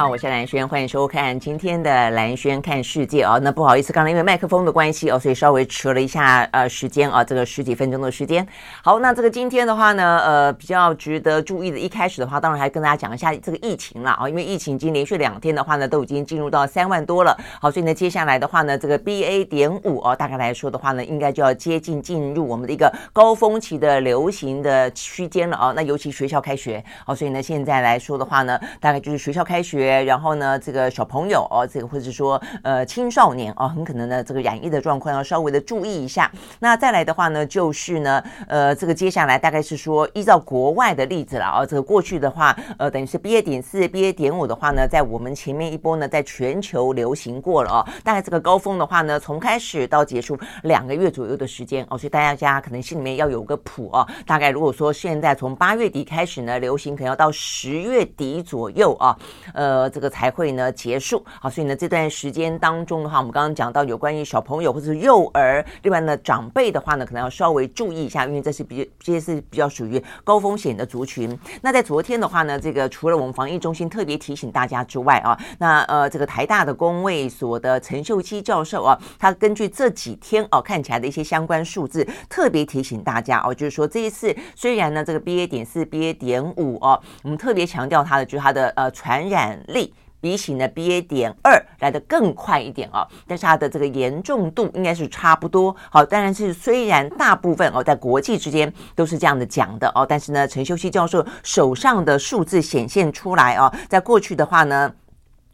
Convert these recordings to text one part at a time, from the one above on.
好，我是兰轩，欢迎收看今天的兰轩看世界哦。那不好意思，刚才因为麦克风的关系哦，所以稍微迟了一下呃时间啊，这个十几分钟的时间。好，那这个今天的话呢，呃，比较值得注意的，一开始的话，当然还跟大家讲一下这个疫情了啊，因为疫情已经连续两天的话呢，都已经进入到三万多了。好，所以呢，接下来的话呢，这个 BA 点五哦，大概来说的话呢，应该就要接近进入我们的一个高峰期的流行的区间了啊。那尤其学校开学，好，所以呢，现在来说的话呢，大概就是学校开学。然后呢，这个小朋友哦，这个或者说呃青少年哦，很可能呢这个染疫的状况要稍微的注意一下。那再来的话呢，就是呢呃这个接下来大概是说依照国外的例子了啊，这个过去的话呃等于是 BA 点四、BA 点五的话呢，在我们前面一波呢在全球流行过了哦，大概这个高峰的话呢，从开始到结束两个月左右的时间哦，所以大家可能心里面要有个谱哦。大概如果说现在从八月底开始呢流行，可能要到十月底左右啊，呃。呃，这个才会呢结束，好，所以呢这段时间当中的话，我们刚刚讲到有关于小朋友或者是幼儿，另外呢长辈的话呢，可能要稍微注意一下，因为这是比这些是比较属于高风险的族群。那在昨天的话呢，这个除了我们防疫中心特别提醒大家之外啊，那呃这个台大的公卫所的陈秀基教授啊，他根据这几天哦、看起来的一些相关数字，特别提醒大家哦、就是说这一次虽然呢这个 BA 点四、BA 点五哦，我们特别强调它的就是它的呃传染。力比起呢 BA 点二来得更快一点哦，但是它的这个严重度应该是差不多。好，当然是虽然大部分哦在国际之间都是这样的讲的哦，但是呢陈秀熙教授手上的数字显现出来哦，在过去的话呢，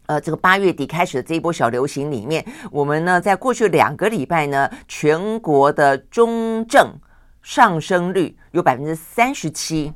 呃这个八月底开始的这一波小流行里面，我们呢在过去两个礼拜呢，全国的中症上升率有百分之三十七，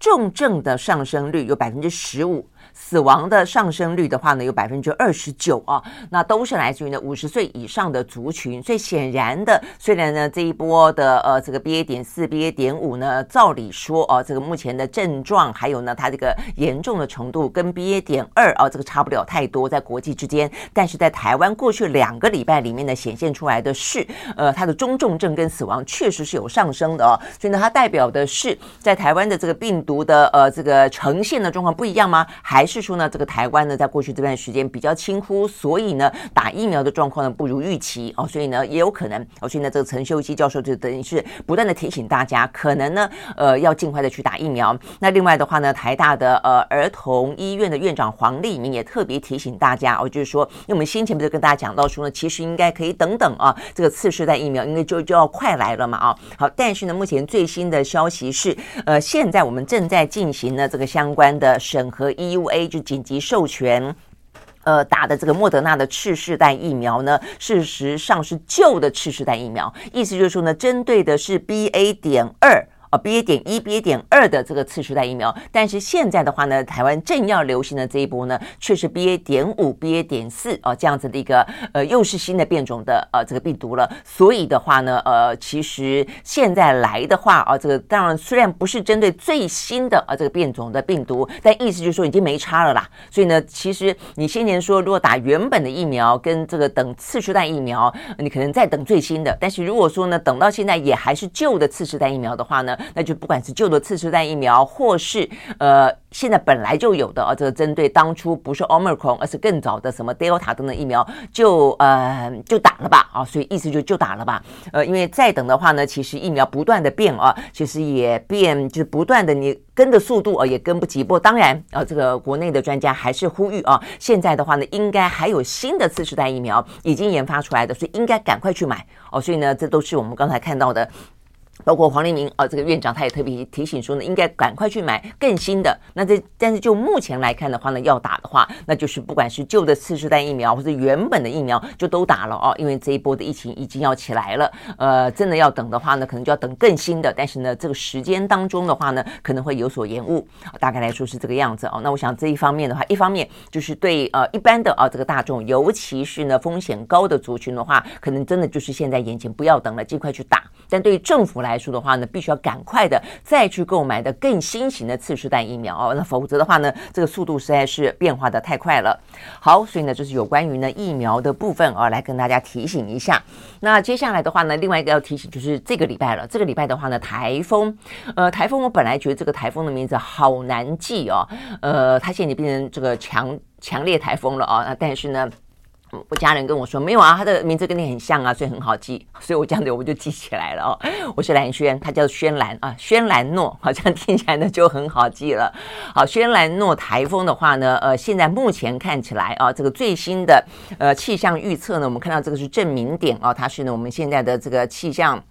重症的上升率有百分之十五。死亡的上升率的话呢，有百分之二十九啊，那都是来自于呢五十岁以上的族群。所以显然的，虽然呢这一波的呃这个 BA 点四、BA 点五呢，照理说啊，这个目前的症状还有呢它这个严重的程度跟 BA 点二啊这个差不了太多，在国际之间。但是在台湾过去两个礼拜里面呢，显现出来的是，呃，它的中重症跟死亡确实是有上升的哦。所以呢，它代表的是在台湾的这个病毒的呃这个呈现的状况不一样吗？还是说呢，这个台湾呢，在过去这段时间比较轻忽，所以呢，打疫苗的状况呢不如预期哦，所以呢，也有可能哦，所以呢，这个陈秀基教授就等于是不断的提醒大家，可能呢，呃，要尽快的去打疫苗。那另外的话呢，台大的呃儿童医院的院长黄立明也特别提醒大家哦，就是说，因为我们先前不是跟大家讲到说呢，其实应该可以等等啊，这个次世代疫苗应该就就要快来了嘛啊，好，但是呢，目前最新的消息是，呃，现在我们正在进行呢这个相关的审核 EUA。A 就紧急授权，呃，打的这个莫德纳的次世代疫苗呢，事实上是旧的次世代疫苗，意思就是说呢，针对的是 BA 点二。啊，BA 点一、BA 点二的这个次世代疫苗，但是现在的话呢，台湾正要流行的这一波呢，却是 BA 点五、BA 点四啊这样子的一个呃，又是新的变种的呃这个病毒了。所以的话呢，呃，其实现在来的话啊，这个当然虽然不是针对最新的啊这个变种的病毒，但意思就是说已经没差了啦。所以呢，其实你先前说如果打原本的疫苗跟这个等次世代疫苗，你可能再等最新的。但是如果说呢，等到现在也还是旧的次世代疫苗的话呢，那就不管是旧的次世代疫苗，或是呃现在本来就有的啊，这个针对当初不是 Omicron，而是更早的什么 Delta 等等疫苗，就呃就打了吧啊，所以意思就就打了吧。呃，因为再等的话呢，其实疫苗不断的变啊，其实也变就是不断的你跟的速度啊也跟不及。不过当然啊，这个国内的专家还是呼吁啊，现在的话呢，应该还有新的次世代疫苗已经研发出来的，所以应该赶快去买哦。所以呢，这都是我们刚才看到的。包括黄立明啊，这个院长他也特别提醒说呢，应该赶快去买更新的。那这但是就目前来看的话呢，要打的话，那就是不管是旧的次世代疫苗或者原本的疫苗，就都打了哦。因为这一波的疫情已经要起来了，呃，真的要等的话呢，可能就要等更新的。但是呢，这个时间当中的话呢，可能会有所延误。大概来说是这个样子哦。那我想这一方面的话，一方面就是对呃一般的啊这个大众，尤其是呢风险高的族群的话，可能真的就是现在眼前不要等了，尽快去打。但对于政府来来说的话呢，必须要赶快的再去购买的更新型的次世代疫苗哦，那否则的话呢，这个速度实在是变化的太快了。好，所以呢，就是有关于呢疫苗的部分啊，来跟大家提醒一下。那接下来的话呢，另外一个要提醒就是这个礼拜了，这个礼拜的话呢，台风，呃，台风我本来觉得这个台风的名字好难记哦，呃，它现在变成这个强强烈台风了啊，那但是呢。我家人跟我说没有啊，他的名字跟你很像啊，所以很好记，所以我这样子我就记起来了哦。我是兰轩，他叫轩兰啊，轩兰诺，好像听起来呢就很好记了。好，轩兰诺台风的话呢，呃，现在目前看起来啊，这个最新的呃气象预测呢，我们看到这个是证明点啊，它是呢我们现在的这个气象。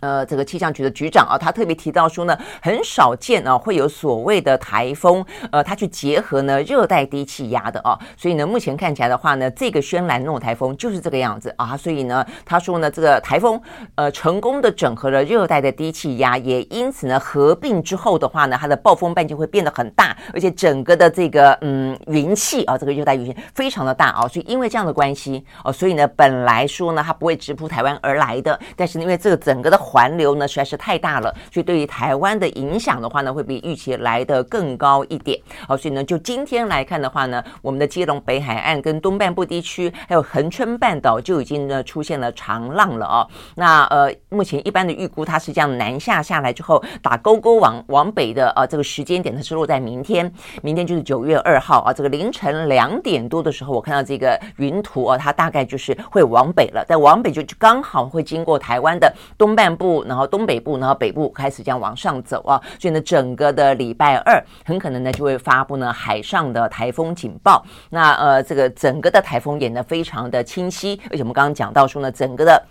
呃，这个气象局的局长啊，他特别提到说呢，很少见啊，会有所谓的台风，呃，他去结合呢热带低气压的啊，所以呢，目前看起来的话呢，这个轩岚诺台风就是这个样子啊，所以呢，他说呢，这个台风呃成功的整合了热带的低气压，也因此呢，合并之后的话呢，它的暴风半径会变得很大，而且整个的这个嗯云气啊，这个热带云气非常的大啊，所以因为这样的关系哦，所以呢，本来说呢，它不会直扑台湾而来的，但是因为这个整个的。环流呢实在是太大了，所以对于台湾的影响的话呢，会比预期来得更高一点。好，所以呢，就今天来看的话呢，我们的基隆北海岸跟东半部地区，还有恒春半岛就已经呢出现了长浪了哦。那呃，目前一般的预估，它是这样南下下来之后打勾勾往往北的啊，这个时间点它是落在明天，明天就是九月二号啊，这个凌晨两点多的时候，我看到这个云图啊，它大概就是会往北了，但往北就刚好会经过台湾的东半部。然后东北部，然后北部开始这样往上走啊，所以呢，整个的礼拜二很可能呢就会发布呢海上的台风警报。那呃，这个整个的台风演得非常的清晰，而且我们刚刚讲到说呢，整个的。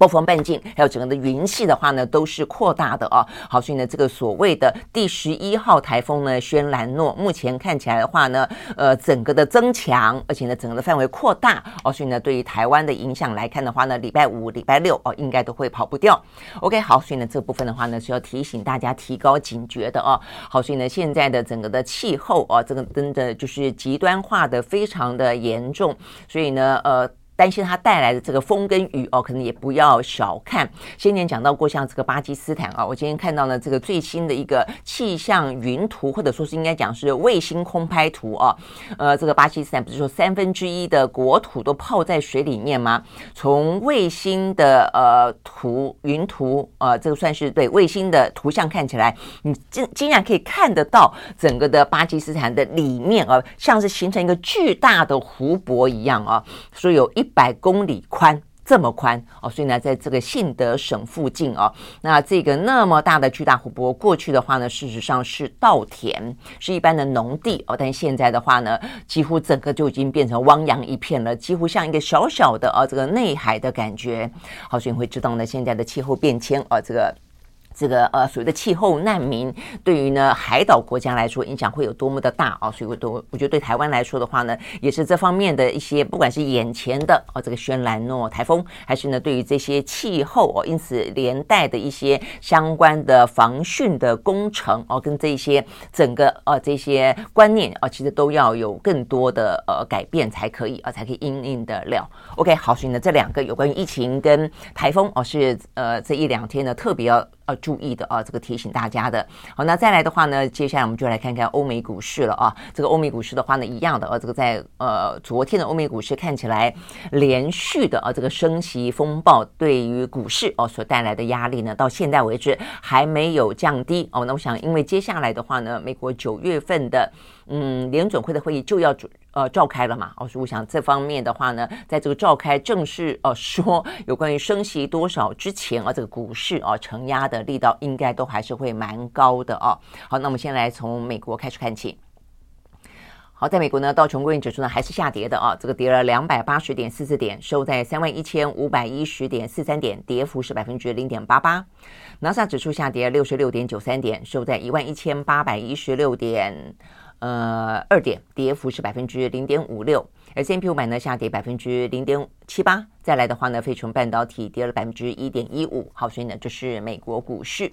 暴风半径还有整个的云系的话呢，都是扩大的哦。好，所以呢，这个所谓的第十一号台风呢，轩岚诺，目前看起来的话呢，呃，整个的增强，而且呢，整个的范围扩大哦。所以呢，对于台湾的影响来看的话呢，礼拜五、礼拜六哦，应该都会跑不掉。OK，好，所以呢，这部分的话呢，是要提醒大家提高警觉的哦。好，所以呢，现在的整个的气候哦，这个真的就是极端化的非常的严重。所以呢，呃。担心它带来的这个风跟雨哦，可能也不要小看。先前讲到过，像这个巴基斯坦啊，我今天看到呢这个最新的一个气象云图，或者说是应该讲是卫星空拍图啊。呃，这个巴基斯坦不是说三分之一的国土都泡在水里面吗？从卫星的呃图云图呃，这个算是对卫星的图像看起来，你竟竟然可以看得到整个的巴基斯坦的里面啊，像是形成一个巨大的湖泊一样啊，所以有一。百公里宽，这么宽哦，所以呢，在这个信德省附近哦，那这个那么大的巨大湖泊，过去的话呢，事实上是稻田，是一般的农地哦，但现在的话呢，几乎整个就已经变成汪洋一片了，几乎像一个小小的哦，这个内海的感觉。好，所以你会知道呢，现在的气候变迁哦，这个。这个呃，所谓的气候难民，对于呢海岛国家来说，影响会有多么的大啊！所以，我都我觉得对台湾来说的话呢，也是这方面的一些，不管是眼前的哦这个轩岚诺台风，还是呢对于这些气候哦，因此连带的一些相关的防汛的工程哦，跟这些整个呃这些观念啊，其实都要有更多的呃改变才可以啊，才可以应应得了。OK，好，所以呢这两个有关于疫情跟台风哦，是呃这一两天呢特别要。要注意的啊，这个提醒大家的。好，那再来的话呢，接下来我们就来看看欧美股市了啊。这个欧美股市的话呢，一样的啊，这个在呃昨天的欧美股市看起来连续的啊，这个升息风暴对于股市哦所带来的压力呢，到现在为止还没有降低哦。那我想，因为接下来的话呢，美国九月份的嗯联准会的会议就要主。呃，召开了嘛？哦，所以我想这方面的话呢，在这个召开正式呃说有关于升息多少之前啊，这个股市啊承压的力道应该都还是会蛮高的哦。好，那我们先来从美国开始看起。好，在美国呢，道琼工业指数呢还是下跌的啊，这个跌了两百八十点四四点，收在三万一千五百一十点四三点，跌幅是百分之零点八八。纳斯达克指数下跌六十六点九三点，收在一万一千八百一十六点。呃，二点，跌幅是百分之零点五六。S&P 五百呢下跌百分之零点七八。再来的话呢，费城半导体跌了百分之一点一五。好，所以呢，这是美国股市。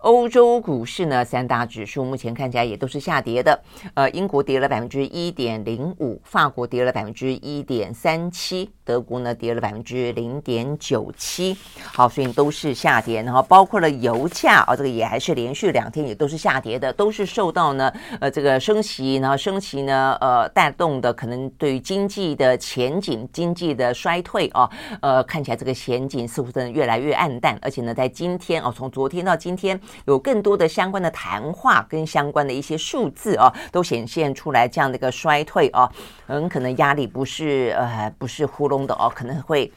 欧洲股市呢，三大指数目前看起来也都是下跌的。呃，英国跌了百分之一点零五，法国跌了百分之一点三七，德国呢跌了百分之零点九七。好，所以都是下跌。然后包括了油价啊、这个也还是连续两天也都是下跌的，都是受到呢呃这个升息，然后升息呢呃带动的，可能对于经济的前景、经济的衰退啊、哦，呃看起来这个前景似乎真的越来越暗淡。而且呢，在今天哦，从昨天到今天。有更多的相关的谈话跟相关的一些数字啊，都显现出来这样的一个衰退啊，很可能压力不是呃不是糊弄的哦，可能会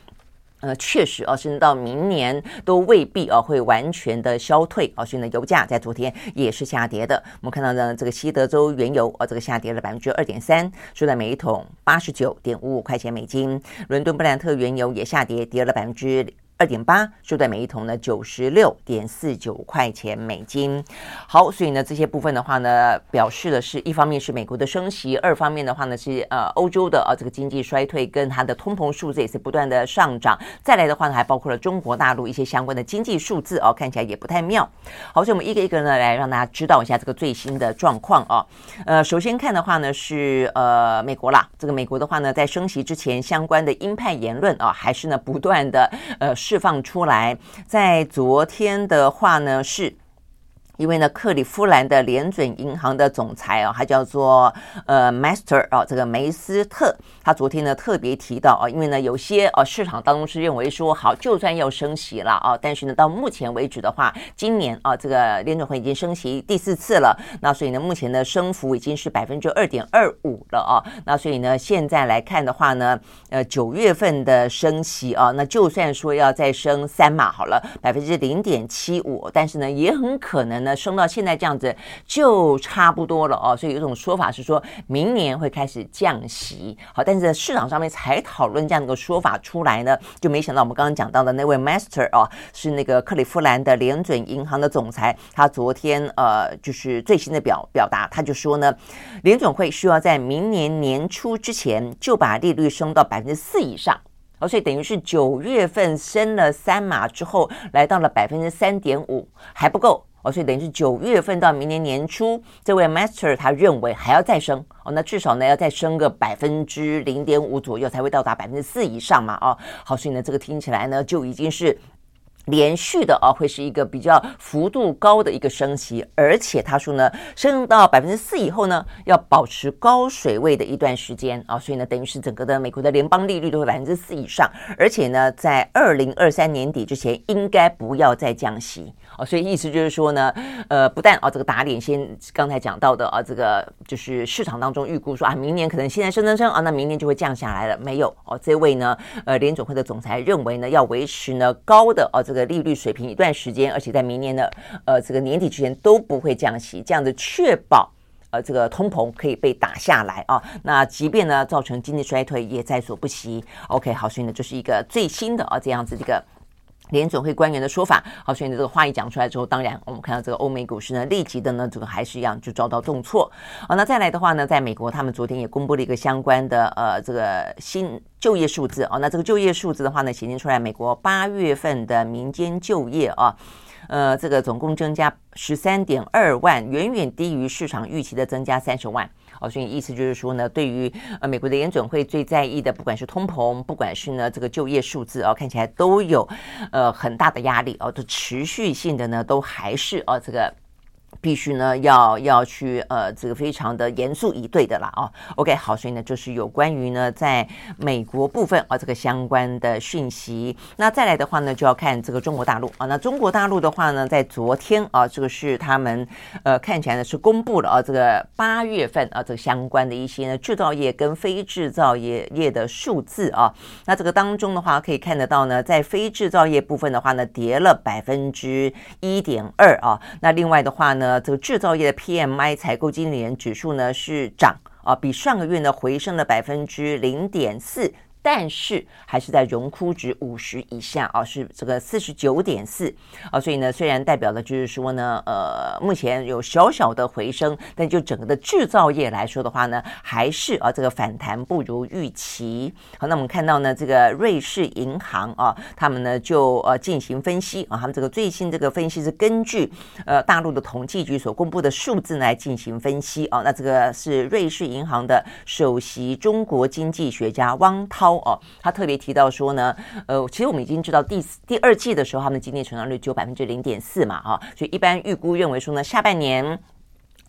呃确实啊，甚至到明年都未必啊会完全的消退啊。所以呢，油价在昨天也是下跌的。我们看到呢，这个西德州原油啊，这个下跌了百分之二点三，收在每一桶八十九点五五块钱美金。伦敦布兰特原油也下跌，跌了百分之。二点八，收在每一桶呢九十六点四九块钱美金。好，所以呢这些部分的话呢，表示的是一方面是美国的升息，二方面的话呢是呃欧洲的啊这个经济衰退跟它的通膨数字也是不断的上涨。再来的话呢，还包括了中国大陆一些相关的经济数字哦，看起来也不太妙。好，所以我们一个一个呢来让大家知道一下这个最新的状况啊。呃，首先看的话呢是呃美国啦，这个美国的话呢在升息之前，相关的鹰派言论啊还是呢不断的呃释放出来，在昨天的话呢是。因为呢，克利夫兰的联准银行的总裁啊，他叫做呃，Master 啊，这个梅斯特，他昨天呢特别提到啊，因为呢有些呃市场当中是认为说，好，就算要升息了啊，但是呢到目前为止的话，今年啊这个联准会已经升息第四次了，那所以呢目前的升幅已经是百分之二点二五了啊，那所以呢现在来看的话呢，呃九月份的升息啊，那就算说要再升三码好了，百分之零点七五，但是呢也很可能呢。升到现在这样子就差不多了哦，所以有一种说法是说明年会开始降息，好，但是在市场上面才讨论这样的一个说法出来呢，就没想到我们刚刚讲到的那位 Master 哦，是那个克利夫兰的联准银行的总裁，他昨天呃就是最新的表表达，他就说呢，联准会需要在明年年初之前就把利率升到百分之四以上。哦所以等于是九月份升了三码之后，来到了百分之三点五，还不够哦。所以等于是九月份到明年年初，这位 Master 他认为还要再升哦，那至少呢要再升个百分之零点五左右，才会到达百分之四以上嘛。哦，好，所以呢这个听起来呢就已经是。连续的啊，会是一个比较幅度高的一个升息，而且他说呢，升到百分之四以后呢，要保持高水位的一段时间啊，所以呢，等于是整个的美国的联邦利率都会百分之四以上，而且呢，在二零二三年底之前应该不要再降息啊，所以意思就是说呢，呃，不但啊这个打脸先刚才讲到的啊，这个就是市场当中预估说啊，明年可能现在升升升啊，那明年就会降下来了，没有哦，这位呢，呃，联准会的总裁认为呢，要维持呢高的啊这个。利率水平一段时间，而且在明年的呃这个年底之前都不会降息，这样子确保呃这个通膨可以被打下来啊。那即便呢造成经济衰退也在所不惜。OK，好，所以呢这是一个最新的啊这样子这个联准会官员的说法。好，所以呢这个话一讲出来之后，当然我们看到这个欧美股市呢立即的呢这个还是一样就遭到重挫。好，那再来的话呢，在美国他们昨天也公布了一个相关的呃这个新。就业数字啊，那这个就业数字的话呢，显现出来，美国八月份的民间就业啊，呃，这个总共增加十三点二万，远远低于市场预期的增加三十万。哦，所以意思就是说呢，对于呃美国的联准会最在意的，不管是通膨，不管是呢这个就业数字哦，看起来都有呃很大的压力哦，都持续性的呢，都还是哦这个。必须呢，要要去呃，这个非常的严肃以对的啦啊。OK，好，所以呢，就是有关于呢，在美国部分啊，这个相关的讯息。那再来的话呢，就要看这个中国大陆啊。那中国大陆的话呢，在昨天啊，这个是他们呃看起来呢是公布了啊，这个八月份啊，这个相关的一些呢制造业跟非制造业业的数字啊。那这个当中的话，可以看得到呢，在非制造业部分的话呢，跌了百分之一点二啊。那另外的话呢，这个制造业的 PMI 采购经理人指数呢是涨啊，比上个月呢回升了百分之零点四，但是还是在荣枯值五十以下啊，是这个四十九点四啊，所以呢，虽然代表的就是说呢，呃，目前有小小的回升，但就整个的制造业来说的话呢，还是啊这个反弹不如预期。好，那我们看到呢，这个瑞士银行啊，他们呢就呃进行分析啊，他们这个最新这个分析是根据呃大陆的统计局所公布的数字来进行分析啊，那这个是瑞士银行的首席中国经济学家汪涛。哦，他特别提到说呢，呃，其实我们已经知道第第二季的时候，他们的经济成长率只有百分之零点四嘛，哈，所以一般预估认为说呢，下半年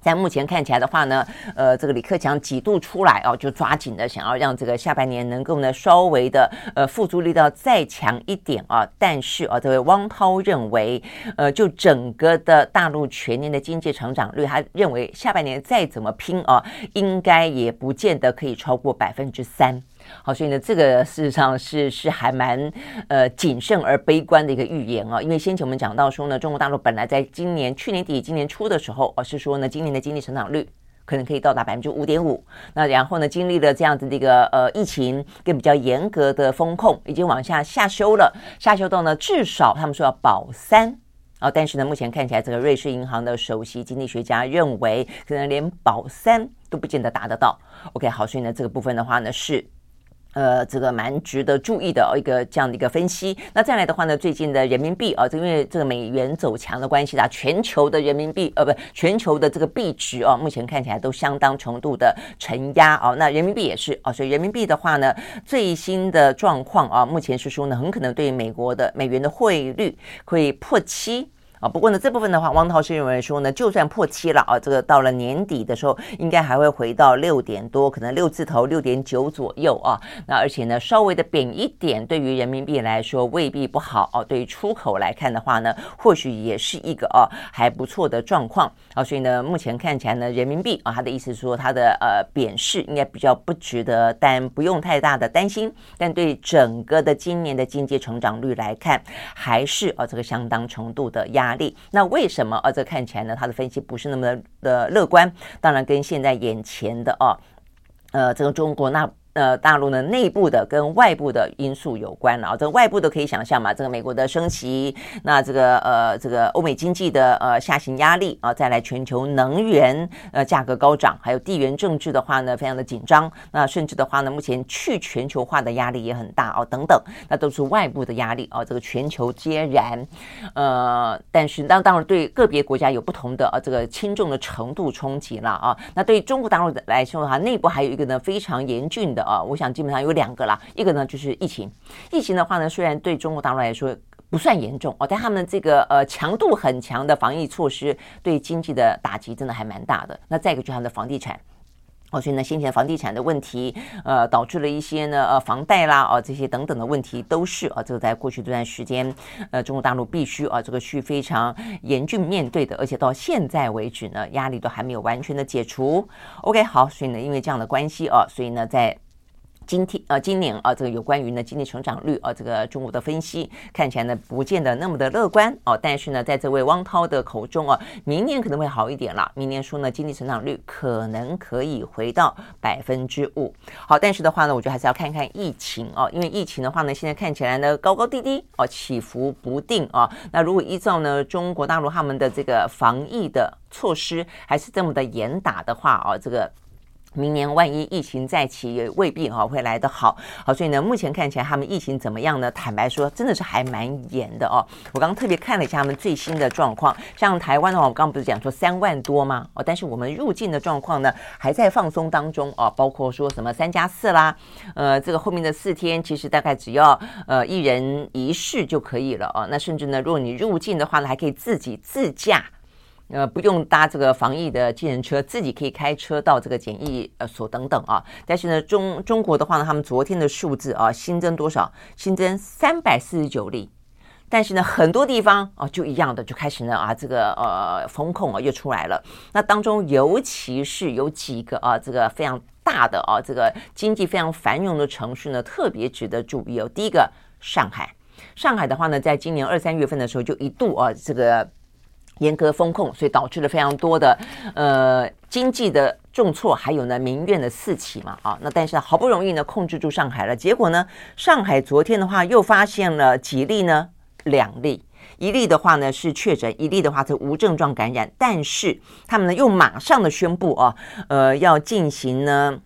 在目前看起来的话呢，呃，这个李克强几度出来哦，就抓紧的想要让这个下半年能够呢稍微的呃复苏力道再强一点啊，但是啊，这位汪涛认为，呃，就整个的大陆全年的经济成长率，他认为下半年再怎么拼啊，应该也不见得可以超过百分之三。好，所以呢，这个事实上是是还蛮呃谨慎而悲观的一个预言啊。因为先前我们讲到说呢，中国大陆本来在今年去年底、今年初的时候，而是说呢，今年的经济成长率可能可以到达百分之五点五。那然后呢，经历了这样子的一个呃疫情跟比较严格的风控，已经往下下修了，下修到呢至少他们说要保三啊。但是呢，目前看起来，这个瑞士银行的首席经济学家认为，可能连保三都不见得达得到。OK，好，所以呢，这个部分的话呢是。呃，这个蛮值得注意的哦一个这样的一个分析。那再来的话呢，最近的人民币啊，因为这个美元走强的关系啦，全球的人民币呃，不，全球的这个币值啊，目前看起来都相当程度的承压啊。那人民币也是啊，所以人民币的话呢，最新的状况啊，目前是说呢，很可能对美国的美元的汇率会破七。啊，不过呢，这部分的话，汪涛是认为说呢，就算破七了啊，这个到了年底的时候，应该还会回到六点多，可能六字头六点九左右啊。那而且呢，稍微的贬一点，对于人民币来说未必不好啊。对于出口来看的话呢，或许也是一个啊还不错的状况啊。所以呢，目前看起来呢，人民币啊，他的意思是说，它的呃贬势应该比较不值得，但不用太大的担心。但对整个的今年的经济成长率来看，还是啊这个相当程度的压。那为什么啊？这看起来呢，他的分析不是那么的乐观。当然，跟现在眼前的啊，呃，这个中国那。呃，大陆呢内部的跟外部的因素有关啊，这个外部的可以想象嘛，这个美国的升息，那这个呃这个欧美经济的呃下行压力啊，再来全球能源呃价格高涨，还有地缘政治的话呢非常的紧张，那甚至的话呢目前去全球化的压力也很大哦，等等，那都是外部的压力啊，这个全球皆然，呃，但是当当然对个别国家有不同的啊这个轻重的程度冲击了啊，那对中国大陆的来说的话，内部还有一个呢非常严峻的。啊，我想基本上有两个啦，一个呢就是疫情，疫情的话呢，虽然对中国大陆来说不算严重哦，但他们这个呃强度很强的防疫措施对经济的打击真的还蛮大的。那再一个就是他们的房地产。哦，所以呢，先前房地产的问题，呃，导致了一些呢，呃，房贷啦，啊，这些等等的问题，都是啊，这个在过去这段时间，呃，中国大陆必须啊，这个去非常严峻面对的，而且到现在为止呢，压力都还没有完全的解除。OK，好，所以呢，因为这样的关系啊，所以呢，在今天呃，今年啊，这个有关于呢经济成长率啊，这个中国的分析看起来呢不见得那么的乐观哦。但是呢，在这位汪涛的口中啊，明年可能会好一点了。明年说呢，经济成长率可能可以回到百分之五。好，但是的话呢，我觉得还是要看看疫情哦，因为疫情的话呢，现在看起来呢高高低低哦，起伏不定啊。那如果依照呢中国大陆他们的这个防疫的措施还是这么的严打的话啊，这个。明年万一疫情再起，也未必哈会来得好。好，所以呢，目前看起来他们疫情怎么样呢？坦白说，真的是还蛮严的哦。我刚刚特别看了一下他们最新的状况，像台湾的话，我刚刚不是讲说三万多吗？哦，但是我们入境的状况呢，还在放松当中哦，包括说什么三加四啦，呃，这个后面的四天其实大概只要呃一人一室就可以了哦。那甚至呢，如果你入境的话呢，还可以自己自驾。呃，不用搭这个防疫的计程车，自己可以开车到这个检疫呃所等等啊。但是呢，中中国的话呢，他们昨天的数字啊，新增多少？新增三百四十九例。但是呢，很多地方啊，就一样的就开始呢啊，这个呃风控啊又出来了。那当中尤其是有几个啊，这个非常大的啊，这个经济非常繁荣的城市呢，特别值得注意哦。第一个，上海。上海的话呢，在今年二三月份的时候，就一度啊，这个。严格封控，所以导致了非常多的呃经济的重挫，还有呢民怨的四起嘛啊，那但是好不容易呢控制住上海了，结果呢上海昨天的话又发现了几例呢两例，一例的话呢是确诊，一例的话是无症状感染，但是他们呢又马上的宣布啊，呃要进行呢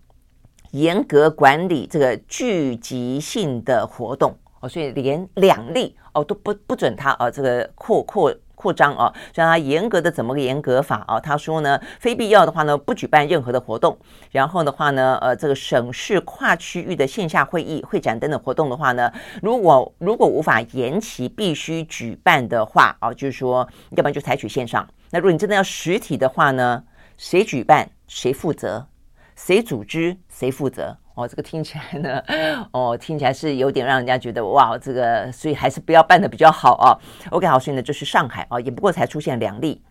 严格管理这个聚集性的活动哦，所以连两例哦都不不准他啊这个扩扩。扩张啊，让他严格的怎么个严格法啊？他说呢，非必要的话呢，不举办任何的活动。然后的话呢，呃，这个省市跨区域的线下会议、会展等等活动的话呢，如果如果无法延期，必须举办的话啊，就是说，要不然就采取线上。那如果你真的要实体的话呢，谁举办谁负责，谁组织谁负责。哦，这个听起来呢，哦，听起来是有点让人家觉得哇，这个所以还是不要办的比较好啊。OK，好，所以呢，这是上海啊，也不过才出现两例，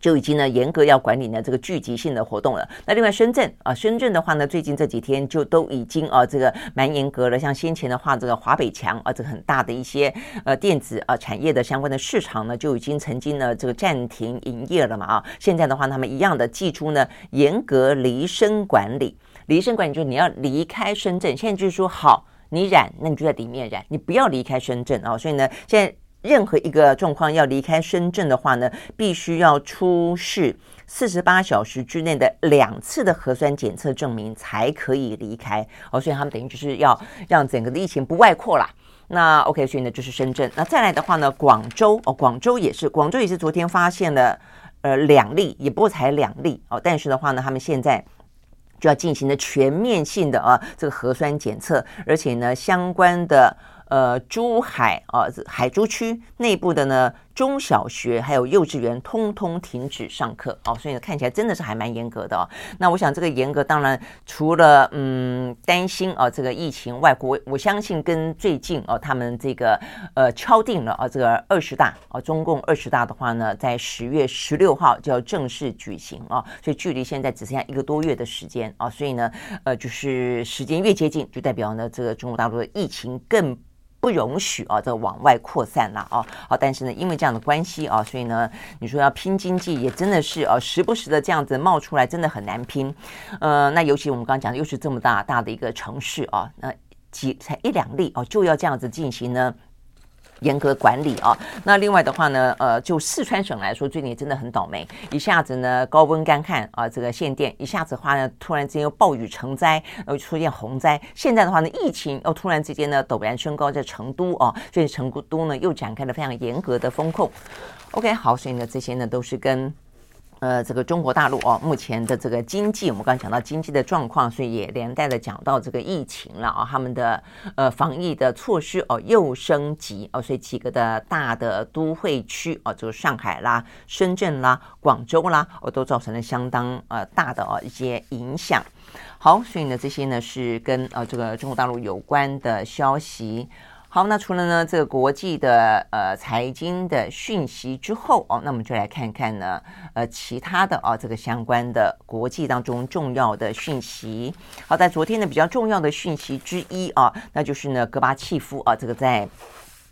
就已经呢严格要管理呢这个聚集性的活动了。那另外深圳啊，深圳的话呢，最近这几天就都已经啊这个蛮严格了。像先前的话，这个华北墙啊，这个很大的一些呃电子啊产业的相关的市场呢，就已经曾经呢这个暂停营业了嘛啊。现在的话，他们一样的祭出呢严格离深管理。离深管理就是你要离开深圳，现在就是说好，你染，那你就在里面染，你不要离开深圳啊、哦。所以呢，现在任何一个状况要离开深圳的话呢，必须要出示四十八小时之内的两次的核酸检测证明才可以离开哦。所以他们等于就是要让整个的疫情不外扩啦。那 OK，所以呢就是深圳。那再来的话呢，广州哦，广州也是，广州也是昨天发现了呃两例，也不过才两例哦。但是的话呢，他们现在。就要进行的全面性的啊这个核酸检测，而且呢相关的。呃，珠海啊，海珠区内部的呢，中小学还有幼稚园通通停止上课哦，所以呢，看起来真的是还蛮严格的哦。那我想这个严格，当然除了嗯担心啊这个疫情外，国我相信跟最近哦他们这个呃敲定了啊这个二十大啊中共二十大的话呢，在十月十六号就要正式举行啊，所以距离现在只剩下一个多月的时间啊，所以呢呃就是时间越接近，就代表呢这个中国大陆的疫情更。不容许啊，这往外扩散了啊！好，但是呢，因为这样的关系啊，所以呢，你说要拼经济也真的是啊，时不时的这样子冒出来，真的很难拼。呃，那尤其我们刚刚讲的，又是这么大大的一个城市啊，那几才一两例哦，就要这样子进行呢。严格管理啊，那另外的话呢，呃，就四川省来说，最近真的很倒霉，一下子呢高温干旱啊，这个限电，一下子话呢，突然之间又暴雨成灾，然后出现洪灾，现在的话呢，疫情又突然之间呢陡然升高，在成都啊，所以成都呢又展开了非常严格的风控。OK，好，所以呢这些呢都是跟。呃，这个中国大陆哦，目前的这个经济，我们刚刚讲到经济的状况，所以也连带的讲到这个疫情了啊，他们的呃防疫的措施哦又升级哦，所以几个的大的都会区哦，就是上海啦、深圳啦、广州啦，哦都造成了相当呃大的哦一些影响。好，所以呢这些呢是跟呃这个中国大陆有关的消息。好，那除了呢这个国际的呃财经的讯息之后哦，那我们就来看看呢呃其他的啊这个相关的国际当中重要的讯息。好，在昨天呢比较重要的讯息之一啊，那就是呢戈巴契夫啊这个在。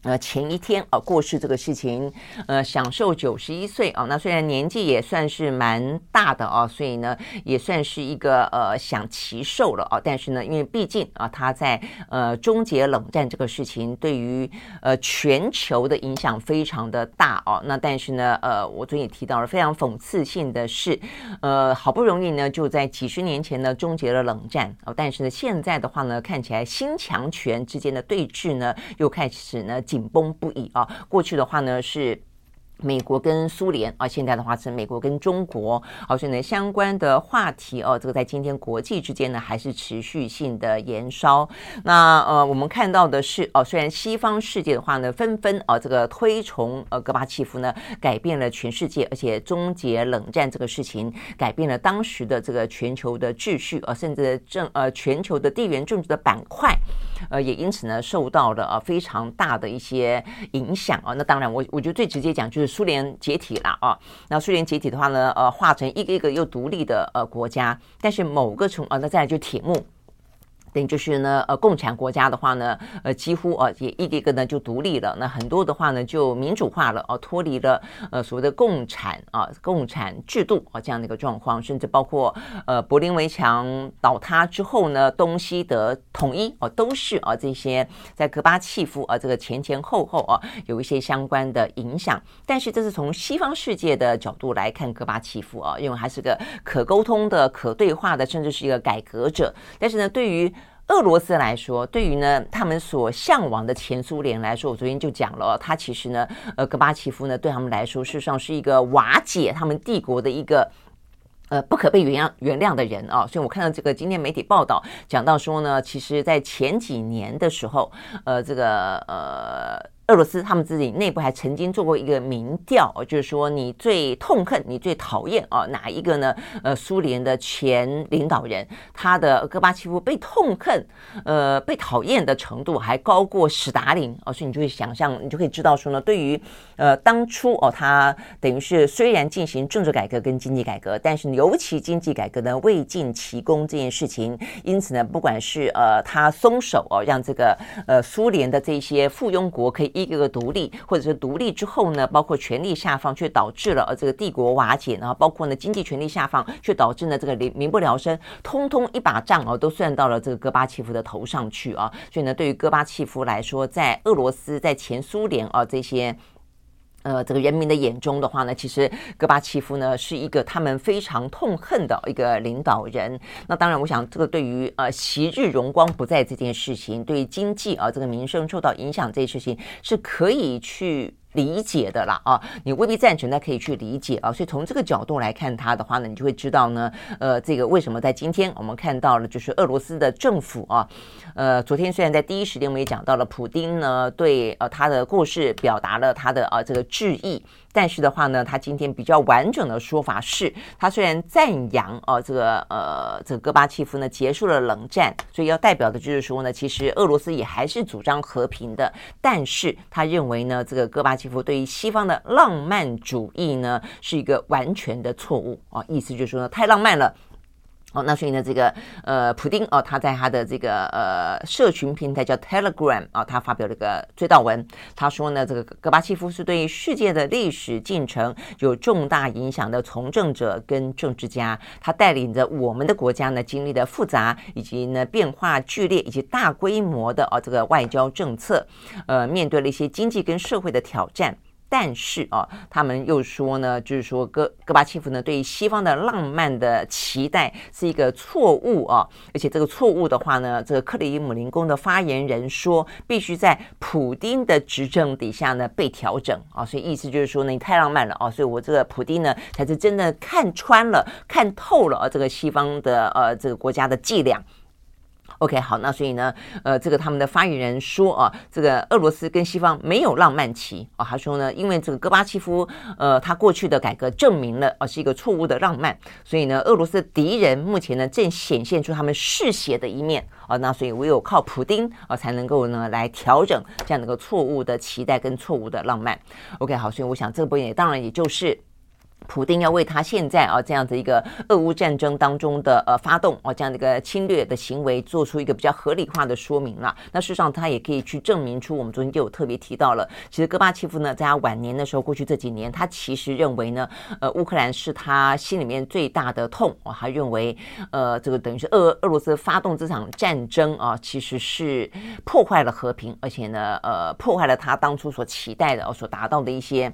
呃，前一天啊过世这个事情，呃，享寿九十一岁啊。那虽然年纪也算是蛮大的啊，所以呢也算是一个呃享其寿了啊。但是呢，因为毕竟啊他在呃终结冷战这个事情对于呃全球的影响非常的大哦。那但是呢，呃，我昨天也提到了非常讽刺性的是，呃，好不容易呢就在几十年前呢终结了冷战哦，但是呢现在的话呢看起来新强权之间的对峙呢又开始呢。紧绷不已啊！过去的话呢是美国跟苏联啊，现在的话是美国跟中国，好，所以呢相关的话题哦，这个在今天国际之间呢还是持续性的延烧。那呃，我们看到的是哦，虽然西方世界的话呢纷纷啊这个推崇呃戈巴契夫呢改变了全世界，而且终结冷战这个事情改变了当时的这个全球的秩序啊，甚至政呃全球的地缘政治的板块。呃，也因此呢，受到了呃非常大的一些影响啊。那当然我，我我觉得最直接讲就是苏联解体了啊。那苏联解体的话呢，呃，化成一个一个又独立的呃国家。但是某个从啊，那再来就铁幕。等于就是呢，呃，共产国家的话呢，呃，几乎呃也一个一个呢就独立了。那很多的话呢就民主化了，哦、呃，脱离了呃所谓的共产啊、呃、共产制度啊、呃、这样的一个状况，甚至包括呃柏林围墙倒塌之后呢，东西德统一哦、呃，都是啊、呃、这些在戈巴契夫啊、呃、这个前前后后啊、呃、有一些相关的影响。但是这是从西方世界的角度来看戈巴契夫啊，因为他是个可沟通的、可对话的，甚至是一个改革者。但是呢，对于俄罗斯来说，对于呢他们所向往的前苏联来说，我昨天就讲了，他其实呢，呃，戈巴契夫呢对他们来说，事实上是一个瓦解他们帝国的一个呃不可被原谅原谅的人啊。所以我看到这个今天媒体报道讲到说呢，其实在前几年的时候，呃，这个呃。俄罗斯他们自己内部还曾经做过一个民调，就是说你最痛恨、你最讨厌啊哪一个呢？呃，苏联的前领导人，他的戈巴契夫被痛恨、呃被讨厌的程度还高过史达林哦，所以你就会想象，你就可以知道说呢，对于呃当初哦，他等于是虽然进行政治改革跟经济改革，但是尤其经济改革呢未尽其功这件事情，因此呢，不管是呃他松手哦，让这个呃苏联的这些附庸国可以。一个个独立，或者是独立之后呢，包括权力下放，却导致了呃这个帝国瓦解然后，包括呢经济权力下放，却导致呢这个民民不聊生，通通一把账哦都算到了这个戈巴契夫的头上去啊。所以呢，对于戈巴契夫来说，在俄罗斯，在前苏联啊这些。呃，这个人民的眼中的话呢，其实戈巴契夫呢是一个他们非常痛恨的一个领导人。那当然，我想这个对于呃昔日荣光不再这件事情，对于经济啊这个民生受到影响这件事情是可以去。理解的啦啊，你未必赞成，但可以去理解啊。所以从这个角度来看它的话呢，你就会知道呢，呃，这个为什么在今天我们看到了，就是俄罗斯的政府啊，呃，昨天虽然在第一时间我们也讲到了普丁呢，对呃他的故事表达了他的啊这个质疑。但是的话呢，他今天比较完整的说法是，他虽然赞扬啊这个呃这个戈巴契夫呢结束了冷战，所以要代表的就是说呢，其实俄罗斯也还是主张和平的。但是他认为呢，这个戈巴契夫对于西方的浪漫主义呢是一个完全的错误啊，意思就是说呢，太浪漫了。哦，那所以呢，这个呃，普丁哦，他在他的这个呃社群平台叫 Telegram 啊，他发表了一个追悼文，他说呢，这个戈巴契夫是对世界的历史进程有重大影响的从政者跟政治家，他带领着我们的国家呢，经历了复杂以及呢变化剧烈以及大规模的啊这个外交政策，呃，面对了一些经济跟社会的挑战。但是啊，他们又说呢，就是说戈戈巴契夫呢，对西方的浪漫的期待是一个错误啊，而且这个错误的话呢，这个克里姆林宫的发言人说，必须在普丁的执政底下呢被调整啊，所以意思就是说呢，你太浪漫了啊，所以我这个普丁呢才是真的看穿了、看透了啊，这个西方的呃这个国家的伎俩。OK，好，那所以呢，呃，这个他们的发言人说啊，这个俄罗斯跟西方没有浪漫期啊，他说呢，因为这个戈巴契夫，呃，他过去的改革证明了啊是一个错误的浪漫，所以呢，俄罗斯敌人目前呢正显现出他们嗜血的一面啊，那所以唯有靠普丁啊才能够呢来调整这样的一个错误的期待跟错误的浪漫。OK，好，所以我想这部分也当然也就是。普丁要为他现在啊这样子一个俄乌战争当中的呃发动啊这样的一个侵略的行为做出一个比较合理化的说明了。那事实上他也可以去证明出，我们昨天就有特别提到了，其实戈巴契夫呢在他晚年的时候，过去这几年他其实认为呢，呃乌克兰是他心里面最大的痛啊，他认为呃这个等于是俄俄罗斯发动这场战争啊，其实是破坏了和平，而且呢呃破坏了他当初所期待的所达到的一些。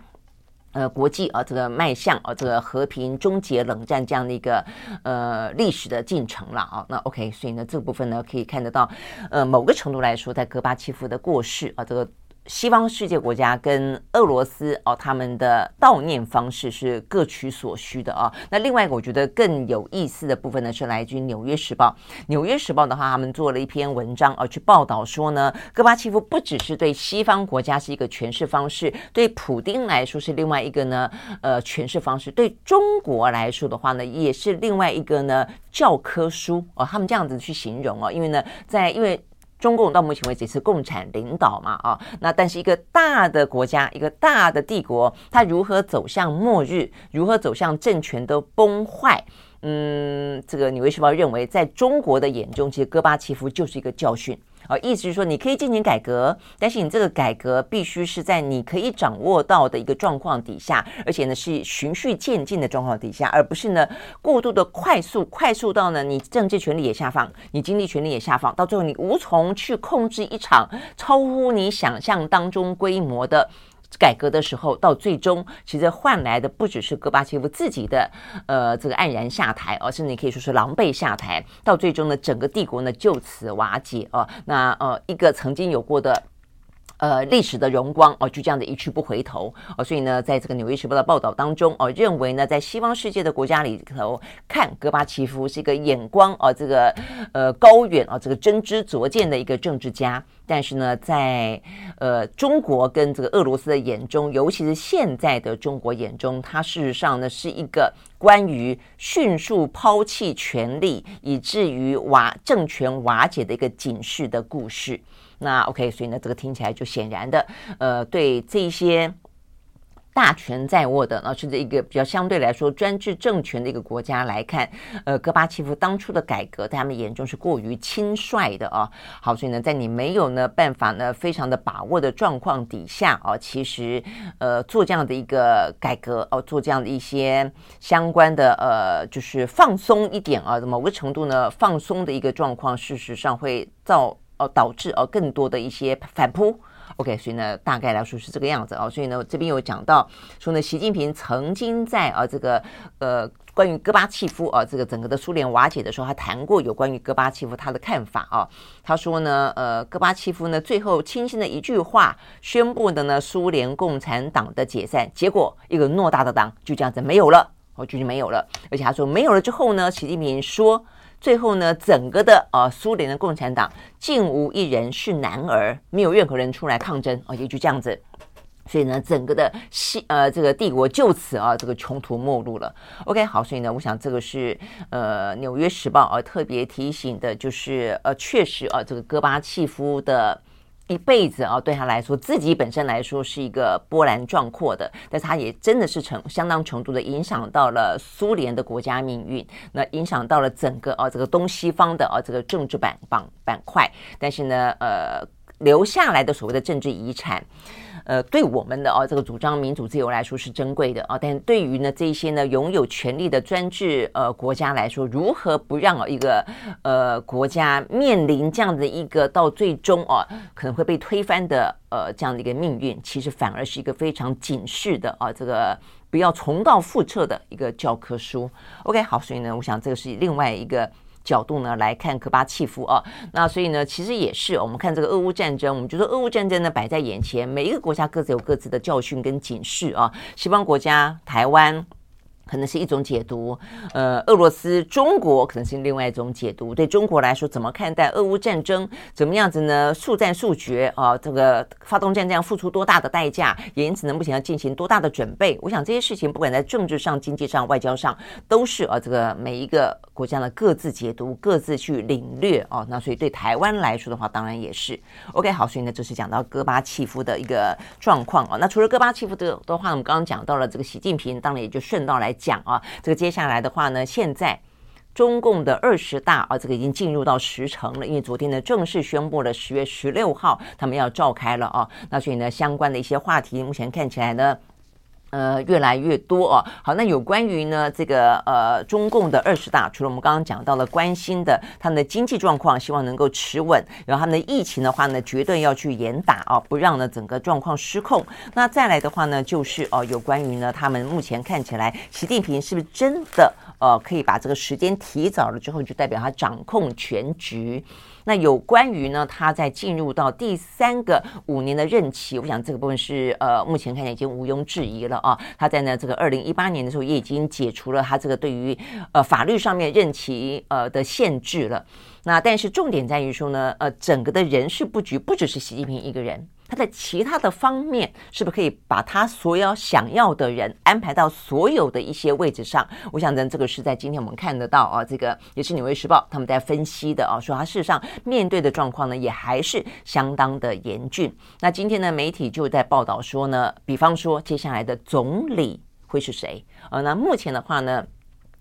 呃，国际啊，这个迈向啊，这个和平终结冷战这样的一个呃历史的进程了啊。那 OK，所以呢，这部分呢可以看得到，呃，某个程度来说，在戈巴契夫的过世啊，这个。西方世界国家跟俄罗斯哦，他们的悼念方式是各取所需的啊。那另外一个我觉得更有意思的部分呢，是来自于《纽约时报》。《纽约时报》的话，他们做了一篇文章啊，去报道说呢，戈巴契夫不只是对西方国家是一个诠释方式，对普丁来说是另外一个呢，呃，诠释方式。对中国来说的话呢，也是另外一个呢教科书哦。他们这样子去形容哦，因为呢，在因为。中共到目前为止是共产领导嘛啊，那但是一个大的国家，一个大的帝国，它如何走向末日，如何走向政权的崩坏？嗯，这个《纽约时报》认为，在中国的眼中，其实戈巴契夫就是一个教训。啊，意思是说，你可以进行改革，但是你这个改革必须是在你可以掌握到的一个状况底下，而且呢是循序渐进的状况底下，而不是呢过度的快速，快速到呢你政治权力也下放，你经济权力也下放，到最后你无从去控制一场超乎你想象当中规模的。改革的时候，到最终，其实换来的不只是戈巴契夫自己的，呃，这个黯然下台，而是你可以说是狼狈下台。到最终呢，整个帝国呢就此瓦解哦。那呃，一个曾经有过的。呃，历史的荣光哦，就这样的一去不回头哦，所以呢，在这个《纽约时报》的报道当中哦，认为呢，在西方世界的国家里头看戈巴契夫是一个眼光哦，这个呃高远啊，这个真知灼见的一个政治家。但是呢，在呃中国跟这个俄罗斯的眼中，尤其是现在的中国眼中，他事实上呢是一个关于迅速抛弃权力，以至于瓦政权瓦解的一个警示的故事。那 OK，所以呢，这个听起来就显然的，呃，对这些大权在握的，那甚至一个比较相对来说专制政权的一个国家来看，呃，戈巴契夫当初的改革，在他们眼中是过于轻率的啊。好，所以呢，在你没有呢办法呢非常的把握的状况底下啊，其实呃做这样的一个改革哦，做这样的一些相关的呃，就是放松一点啊，某个程度呢放松的一个状况，事实上会造。哦，导致哦更多的一些反扑，OK，所以呢，大概来说是这个样子哦。所以呢，这边有讲到说呢，习近平曾经在啊这个呃关于戈巴契夫啊这个整个的苏联瓦解的时候，他谈过有关于戈巴契夫他的看法啊。他说呢，呃，戈巴契夫呢最后轻轻的一句话宣布的呢苏联共产党的解散，结果一个偌大的党就这样子没有了，哦，就没有了。而且他说没有了之后呢，习近平说。最后呢，整个的呃苏联的共产党竟无一人是男儿，没有任何人出来抗争啊，也就这样子。所以呢，整个的西呃这个帝国就此啊这个穷途末路了。OK，好，所以呢，我想这个是呃《纽约时报》啊特别提醒的，就是呃确实啊这个戈巴契夫的。一辈子啊，对他来说，自己本身来说是一个波澜壮阔的，但是他也真的是成相当程度的影响到了苏联的国家命运，那影响到了整个啊这个东西方的啊这个政治板板板块，但是呢，呃，留下来的所谓的政治遗产。呃，对我们的哦，这个主张民主自由来说是珍贵的啊，但对于呢这些呢拥有权力的专制呃国家来说，如何不让一个呃国家面临这样的一个到最终哦可能会被推翻的呃这样的一个命运，其实反而是一个非常警示的啊，这个不要重蹈覆辙的一个教科书。OK，好，所以呢，我想这个是另外一个。角度呢来看戈巴契夫啊，那所以呢，其实也是我们看这个俄乌战争，我们觉得俄乌战争呢摆在眼前，每一个国家各自有各自的教训跟警示啊，西方国家台湾。可能是一种解读，呃，俄罗斯、中国可能是另外一种解读。对中国来说，怎么看待俄乌战争？怎么样子呢？速战速决啊，这个发动战争要付出多大的代价？也因此呢，目前要进行多大的准备？我想这些事情，不管在政治上、经济上、外交上，都是啊，这个每一个国家的各自解读、各自去领略哦。那所以对台湾来说的话，当然也是 OK。好，所以呢，这是讲到戈巴契夫的一个状况啊。那除了戈巴契夫的的话，我们刚刚讲到了这个习近平，当然也就顺道来。讲啊，这个接下来的话呢，现在中共的二十大啊，这个已经进入到时程了，因为昨天呢正式宣布了十月十六号他们要召开了啊，那所以呢相关的一些话题，目前看起来呢。呃，越来越多哦。好，那有关于呢这个呃中共的二十大，除了我们刚刚讲到了关心的他们的经济状况，希望能够持稳，然后他们的疫情的话呢，绝对要去严打哦，不让呢整个状况失控。那再来的话呢，就是哦有关于呢他们目前看起来，习近平是不是真的呃可以把这个时间提早了之后，就代表他掌控全局？那有关于呢，他在进入到第三个五年的任期，我想这个部分是呃，目前看来已经毋庸置疑了啊。他在呢这个二零一八年的时候，也已经解除了他这个对于呃法律上面任期呃的限制了。那但是重点在于说呢，呃，整个的人事布局不只是习近平一个人。他在其他的方面是不是可以把他所有想要的人安排到所有的一些位置上？我想呢，这个是在今天我们看得到啊，这个也是《纽约时报》他们在分析的啊，说他事实上面对的状况呢，也还是相当的严峻。那今天呢，媒体就在报道说呢，比方说接下来的总理会是谁？呃，那目前的话呢？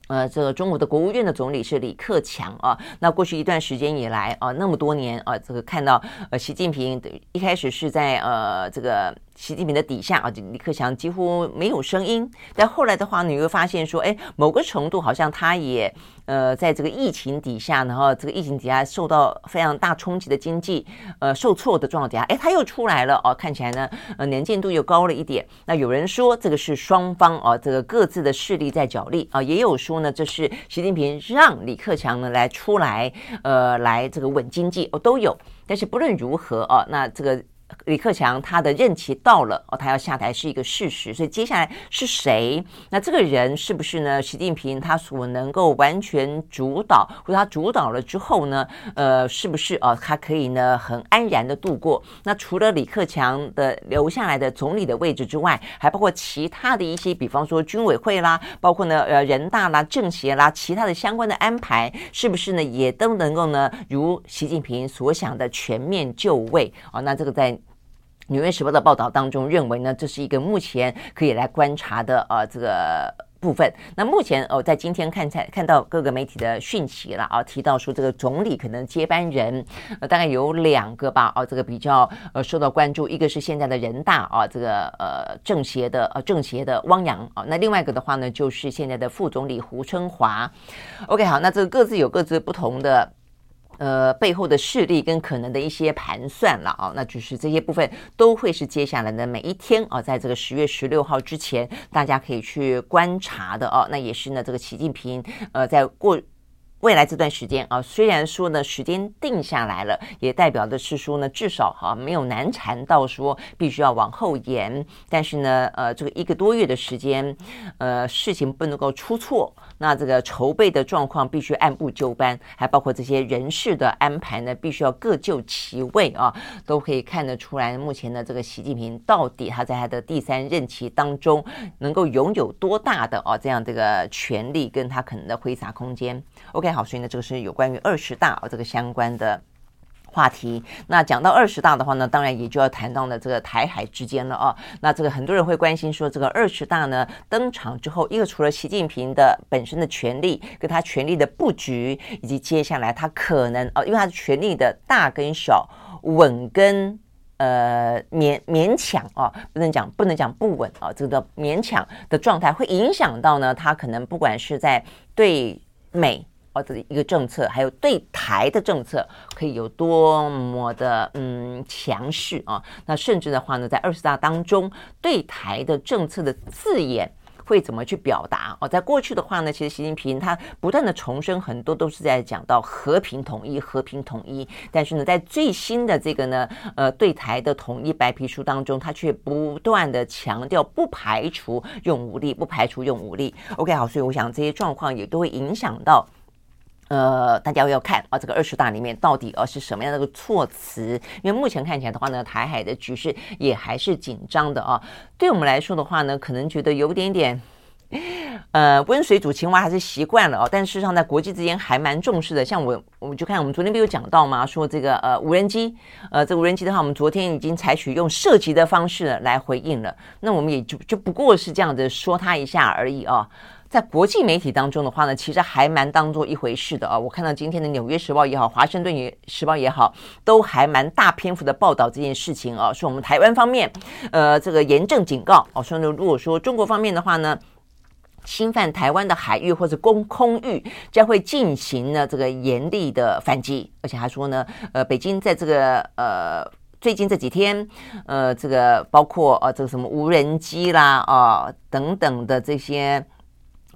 呃，这个中国的国务院的总理是李克强啊。那过去一段时间以来啊，那么多年啊，这个看到呃，习近平一开始是在呃这个。习近平的底下啊，李克强几乎没有声音。但后来的话，你会发现说，哎，某个程度好像他也呃，在这个疫情底下，然后这个疫情底下受到非常大冲击的经济呃受挫的状态下，哎，他又出来了哦，看起来呢，呃，能见度又高了一点。那有人说这个是双方啊，这个各自的势力在角力啊，也有说呢，这是习近平让李克强呢来出来，呃，来这个稳经济哦，都有。但是不论如何啊，那这个。李克强他的任期到了哦，他要下台是一个事实，所以接下来是谁？那这个人是不是呢？习近平他所能够完全主导，或他主导了之后呢？呃，是不是哦？他可以呢很安然的度过？那除了李克强的留下来的总理的位置之外，还包括其他的一些，比方说军委会啦，包括呢呃人大啦、政协啦，其他的相关的安排，是不是呢也都能够呢如习近平所想的全面就位？哦，那这个在。《纽约时报》的报道当中认为呢，这是一个目前可以来观察的呃这个部分。那目前哦，在今天看才看到各个媒体的讯息了啊，提到说这个总理可能接班人呃大概有两个吧啊，这个比较呃受到关注，一个是现在的人大啊，这个呃政协的呃政协的汪洋啊，那另外一个的话呢，就是现在的副总理胡春华。OK，好，那这个各自有各自不同的。呃，背后的势力跟可能的一些盘算了啊，那就是这些部分都会是接下来的每一天啊，在这个十月十六号之前，大家可以去观察的啊。那也是呢，这个习近平呃，在过。未来这段时间啊，虽然说呢时间定下来了，也代表的是说呢，至少哈、没有难缠到说必须要往后延。但是呢，呃，这个一个多月的时间，呃，事情不能够出错。那这个筹备的状况必须按部就班，还包括这些人事的安排呢，必须要各就其位啊，都可以看得出来。目前的这个习近平到底他在他的第三任期当中能够拥有多大的啊这样这个权力，跟他可能的挥洒空间。OK。好，所以呢，这个是有关于二十大这个相关的话题。那讲到二十大的话呢，当然也就要谈到了这个台海之间了啊。那这个很多人会关心说，这个二十大呢登场之后，一个除了习近平的本身的权力，跟他权力的布局，以及接下来他可能哦，因为他的权力的大跟小、稳跟呃勉勉强啊，不能讲不能讲不稳啊，这个勉强的状态会影响到呢，他可能不管是在对美。这一个政策，还有对台的政策，可以有多么的嗯强势啊？那甚至的话呢，在二十大当中，对台的政策的字眼会怎么去表达？哦，在过去的话呢，其实习近平他不断的重申，很多都是在讲到和平统一、和平统一。但是呢，在最新的这个呢，呃，对台的统一白皮书当中，他却不断的强调不排除用武力，不排除用武力。OK，好，所以我想这些状况也都会影响到。呃，大家要看啊，这个二十大里面到底呃是什么样的一个措辞？因为目前看起来的话呢，台海的局势也还是紧张的啊。对我们来说的话呢，可能觉得有点点，呃，温水煮青蛙还是习惯了啊。但事实上，在国际之间还蛮重视的。像我，我们就看我们昨天不有讲到吗？说这个呃无人机，呃这无人机的话，我们昨天已经采取用射击的方式来回应了。那我们也就就不过是这样子说他一下而已啊。在国际媒体当中的话呢，其实还蛮当做一回事的啊。我看到今天的《纽约时报》也好，《华盛顿时报》也好，都还蛮大篇幅的报道这件事情啊，说我们台湾方面，呃，这个严正警告哦，说呢，如果说中国方面的话呢，侵犯台湾的海域或者公空域，将会进行呢这个严厉的反击，而且还说呢，呃，北京在这个呃最近这几天，呃，这个包括呃这个什么无人机啦啊、等等的这些。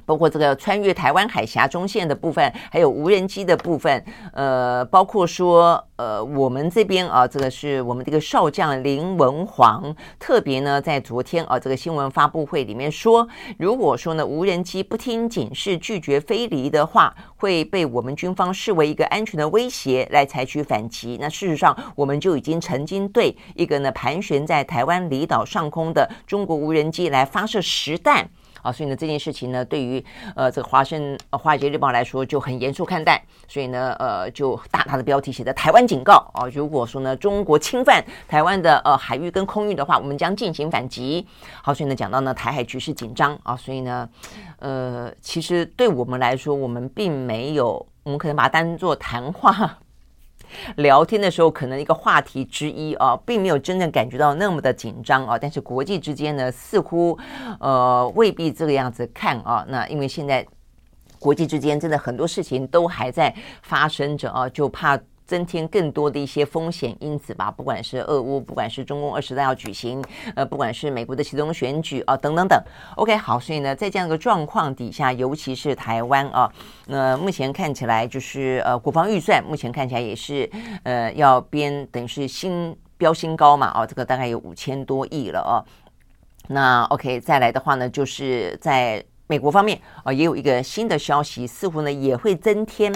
包括这个穿越台湾海峡中线的部分，还有无人机的部分，呃，包括说，呃，我们这边啊，这个是我们这个少将林文煌，特别呢在昨天啊这个新闻发布会里面说，如果说呢无人机不听警示拒绝飞离的话，会被我们军方视为一个安全的威胁来采取反击。那事实上，我们就已经曾经对一个呢盘旋在台湾离岛上空的中国无人机来发射实弹。啊，所以呢这件事情呢，对于呃这个华盛呃华尔街日报来说就很严肃看待，所以呢呃就大大的标题写的台湾警告啊，如果说呢中国侵犯台湾的呃海域跟空域的话，我们将进行反击。好，所以呢讲到呢台海局势紧张啊，所以呢呃其实对我们来说，我们并没有，我们可能把它当做谈话。聊天的时候，可能一个话题之一啊，并没有真正感觉到那么的紧张啊。但是国际之间呢，似乎呃未必这个样子看啊。那因为现在国际之间真的很多事情都还在发生着啊，就怕。增添更多的一些风险因子吧，不管是俄乌，不管是中共二十大要举行，呃，不管是美国的其中选举啊，等等等。OK，好，所以呢，在这样一个状况底下，尤其是台湾啊，那、目前看起来就是呃，国防预算目前看起来也是呃要编，等于是新标新高嘛，哦，这个大概有五千多亿了哦。那 OK，再来的话呢，就是在美国方面啊、也有一个新的消息，似乎呢也会增添。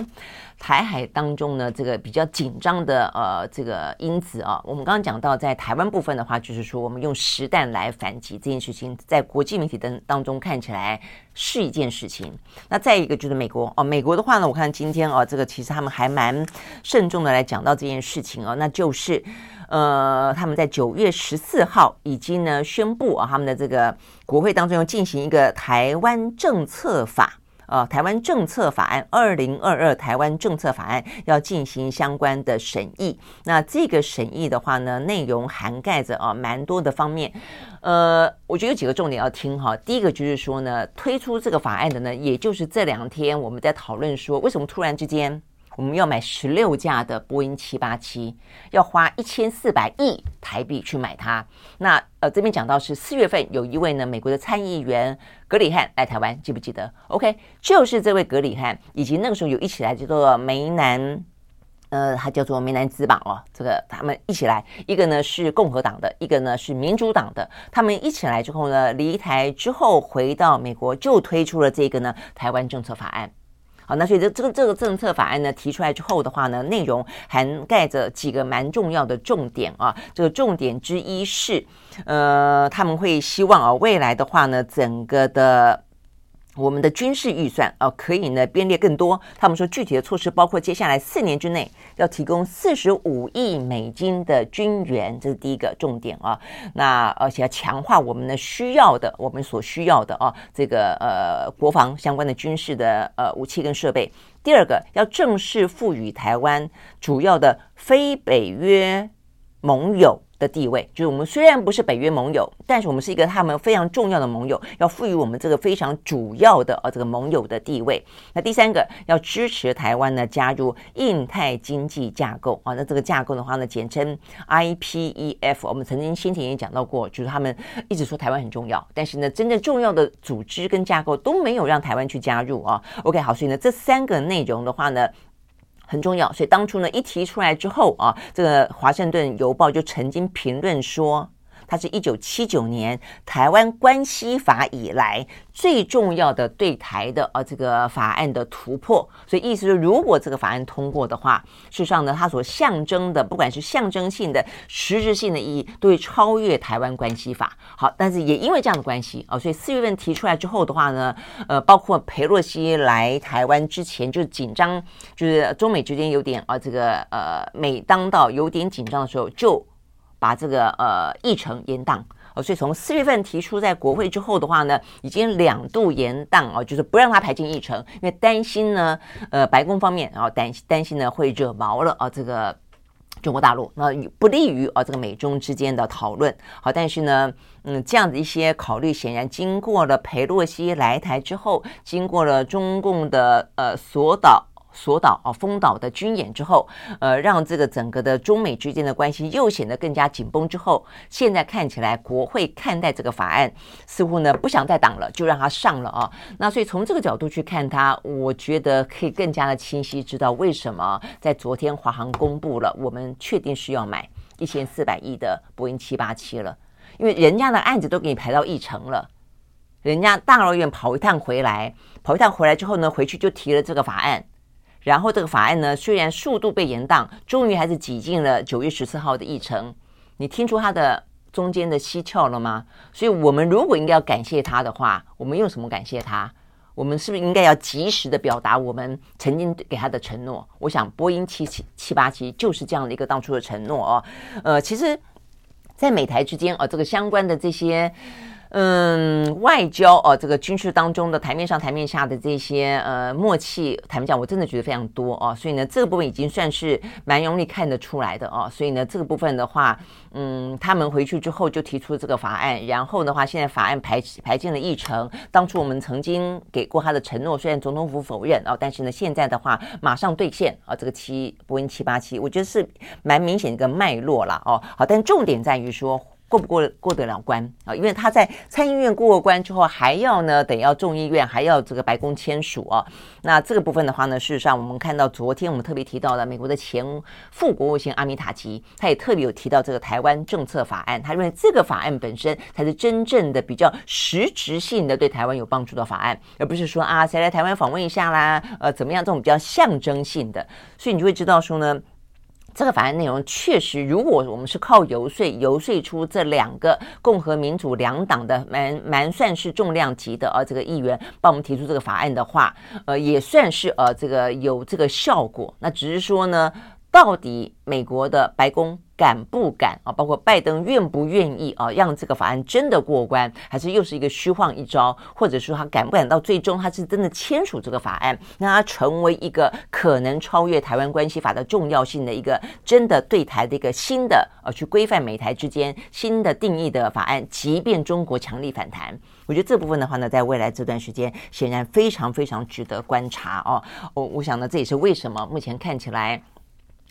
台海当中呢，这个比较紧张的呃这个因子啊，我们刚刚讲到，在台湾部分的话，就是说我们用实弹来反击这件事情，在国际媒体当当中看起来是一件事情。那再一个就是美国哦，美国的话呢，我看今天啊，这个其实他们还蛮慎重的来讲到这件事情啊，那就是呃，他们在九月十四号已经呢宣布啊，他们的这个国会当中要进行一个台湾政策法。呃，台湾政策法案二零二二台湾政策法案要进行相关的审议。那这个审议的话呢，内容涵盖着啊蛮多的方面。呃，我觉得有几个重点要听哈。第一个就是说呢，推出这个法案的呢，也就是这两天我们在讨论说，为什么突然之间。我们要买十六架的波音七八七，要花一千四百亿台币去买它。那呃，这边讲到是四月份有一位呢美国的参议员格里汉来台湾，记不记得？OK，就是这位格里汉，以及那个时候有一起来叫做梅南，呃，他叫做梅南兹榜？哦，这个他们一起来，一个呢是共和党的，一个呢是民主党的。他们一起来之后呢，离台之后回到美国，就推出了这个呢台湾政策法案。好，那所以这这个这个政策法案呢提出来之后的话呢，内容涵盖着几个蛮重要的重点啊。这个重点之一是，呃，他们会希望啊，未来的话呢，整个的。我们的军事预算啊，可以呢编列更多。他们说具体的措施包括接下来四年之内要提供四十五亿美金的军援，这是第一个重点啊。那而且要强化我们的需要的，我们所需要的啊，这个呃国防相关的军事的呃武器跟设备。第二个要正式赋予台湾主要的非北约盟友的地位，就是我们虽然不是北约盟友，但是我们是一个他们非常重要的盟友，要赋予我们这个非常主要的呃这个盟友的地位。那第三个要支持台湾呢加入印太经济架构啊，那这个架构的话呢简称 IPEF。我们曾经先前也讲到过，就是他们一直说台湾很重要，但是呢真正重要的组织跟架构都没有让台湾去加入啊。OK，好，所以呢这三个内容的话呢。很重要，所以当初呢一提出来之后啊，这个《华盛顿邮报》就曾经评论说，它是一九七九年台湾关系法以来最重要的对台的啊这个法案的突破。所以意思是，如果这个法案通过的话，事实上呢，它所象征的，不管是象征性的、实质性的意义，都会超越台湾关系法。好，但是也因为这样的关系啊，所以四月份提出来之后的话呢，呃，包括裴洛西来台湾之前就紧张，就是中美之间有点啊，这个呃，每当到有点紧张的时候，就把这个呃议程延宕。哦，所以从四月份提出在国会之后的话呢，已经两度延宕哦，就是不让他排进议程，因为担心呢，呃，白宫方面然后担担心呢会惹毛了啊这个。中国大陆那不利于啊这个美中之间的讨论。好，但是呢，嗯，这样的一些考虑，显然经过了裴洛西来台之后，经过了中共的呃索导。锁岛啊，封岛的军演之后，呃，让这个整个的中美之间的关系又显得更加紧绷。之后，现在看起来国会看待这个法案，似乎呢不想再挡了，就让它上了啊。那所以从这个角度去看它，我觉得可以更加的清晰知道为什么在昨天华航公布了，我们确定是要买一千四百亿的波音七八七了，因为人家的案子都给你排到议程了，人家大老远跑一趟回来，跑一趟回来之后呢，回去就提了这个法案。然后这个法案呢，虽然速度被延宕，终于还是挤进了九月十四号的议程。你听出它的中间的蹊跷了吗？所以，我们如果应该要感谢他的话，我们用什么感谢他？我们是不是应该要及时的表达我们曾经给他的承诺？我想，波音七七七八七就是这样的一个当初的承诺哦。呃，其实，在美台之间啊，这个相关的这些。嗯，外交哦，这个军事当中的台面上、台面下的这些呃默契，坦白讲，我真的觉得非常多哦。所以呢，这个部分已经算是蛮容易看得出来的哦。所以呢，这个部分的话，嗯，他们回去之后就提出这个法案，然后的话，现在法案排排进了议程。当初我们曾经给过他的承诺，虽然总统府否认哦，但是呢，现在的话马上兑现啊，这个七波音七八七，我觉得是蛮明显一个脉络了哦。好，但重点在于说。过不过过得了关啊？因为他在参议院过过关之后，还要呢，等要众议院还要这个白宫签署啊。那这个部分的话呢，事实上我们看到昨天我们特别提到了美国的前副国务卿阿米塔吉，他也特别有提到这个台湾政策法案，他认为这个法案本身才是真正的比较实质性的对台湾有帮助的法案，而不是说啊谁来台湾访问一下啦，呃怎么样这种比较象征性的。所以你就会知道说呢。这个法案内容确实，如果我们是靠游说游说出这两个共和民主两党的蛮蛮算是重量级的呃，这个议员帮我们提出这个法案的话，呃，也算是呃这个有这个效果。那只是说呢。到底美国的白宫敢不敢啊？包括拜登愿不愿意啊？让这个法案真的过关，还是又是一个虚晃一招？或者说他敢不敢到最终他是真的签署这个法案，让他成为一个可能超越台湾关系法的重要性的一个真的对台的一个新的呃，去规范美台之间新的定义的法案？即便中国强力反弹，我觉得这部分的话呢，在未来这段时间显然非常非常值得观察哦。我我想呢，这也是为什么目前看起来。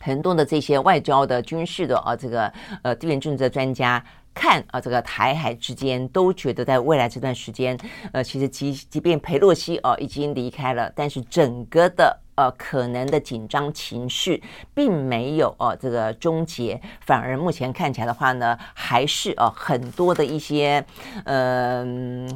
很多的这些外交的、军事的啊，这个呃地缘政治的专家看啊，这个台海之间都觉得，在未来这段时间，呃，其实即即便佩洛西啊已经离开了，但是整个的。呃，可能的紧张情绪并没有呃这个终结，反而目前看起来的话呢，还是呃很多的一些呃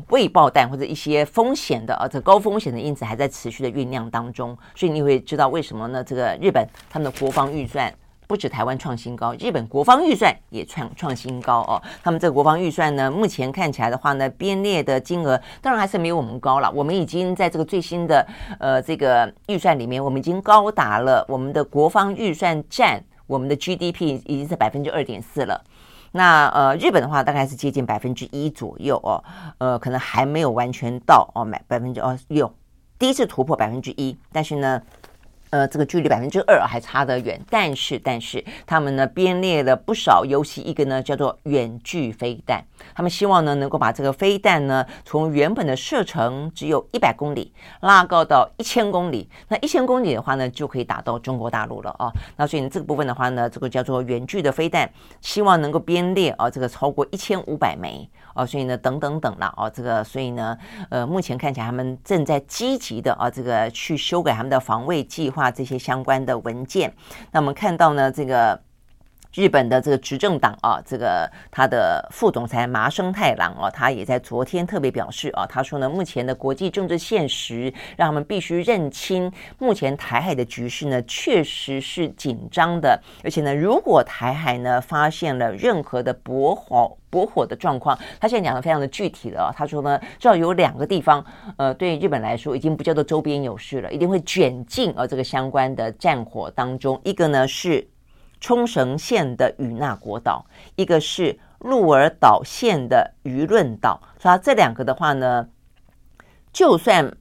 未爆弹或者一些风险的呃这高风险的因子还在持续的酝酿当中，所以你会知道为什么呢？这个日本他们的国防预算。不止台湾创新高，日本国防预算也创创新高哦。他们这个国防预算呢，目前看起来的话呢，编列的金额当然还是没有我们高了。我们已经在这个最新的呃这个预算里面，我们已经高达了我们的国防预算占我们的 GDP 已经是百分之二点四了。那呃日本的话大概是接近百分之一左右哦，呃可能还没有完全到哦买百分之哦有第一次突破百分之一，但是呢。呃，这个距离百分之二还差得远，但是但是他们呢编列了不少，尤其一个呢叫做远距飞弹，他们希望呢能够把这个飞弹呢从原本的射程只有一百公里拉高到一千公里，那一千公里的话呢就可以打到中国大陆了啊。那所以这个部分的话呢，这个叫做远距的飞弹，希望能够编列啊这个超过一千五百枚。哦，所以呢，等等等了哦，这个，所以呢，呃，目前看起来他们正在积极的啊，这个去修改他们的防卫计划这些相关的文件。那我们看到呢，这个。日本的这个执政党啊，这个他的副总裁麻生太郎啊，他也在昨天特别表示啊，他说呢，目前的国际政治现实让他们必须认清，目前台海的局势呢，确实是紧张的，而且呢，如果台海呢发现了任何的驳火驳火的状况，他现在讲的非常的具体的啊，他说呢，至少有两个地方，呃，对日本来说已经不叫做周边有事了，一定会卷进啊这个相关的战火当中，一个呢是。冲绳县的与那国岛，一个是鹿儿岛县的舆论岛，所以这两个的话呢，就算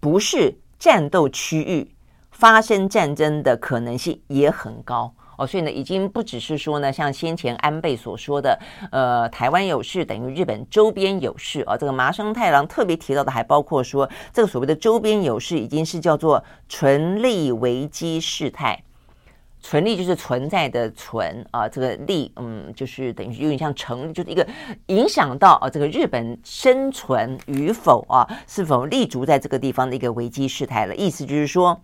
不是战斗区域，发生战争的可能性也很高哦。所以呢，已经不只是说呢，像先前安倍所说的，呃，台湾有事等于日本周边有事啊。这个麻生太郎特别提到的，还包括说，这个所谓的周边有事，已经是叫做纯利危机事态。存立就是存在的存啊，这个立嗯，就是等于有点像成，就是一个影响到啊，这个日本生存与否啊，是否立足在这个地方的一个危机事态了。意思就是说，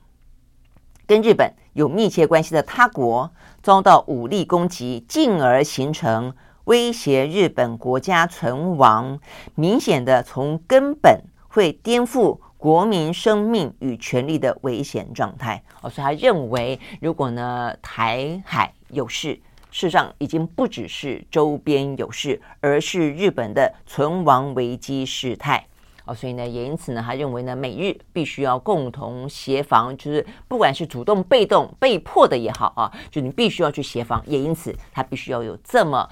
跟日本有密切关系的他国遭到武力攻击，进而形成威胁日本国家存亡，明显的从根本会颠覆。国民生命与权利的危险状态哦，所以他认为，如果呢台海有事，事实上已经不只是周边有事，而是日本的存亡危机事态。哦，所以呢，也因此呢，他认为呢，美日必须要共同协防，就是不管是主动、被动、被迫的也好啊，就你必须要去协防。也因此，他必须要有这么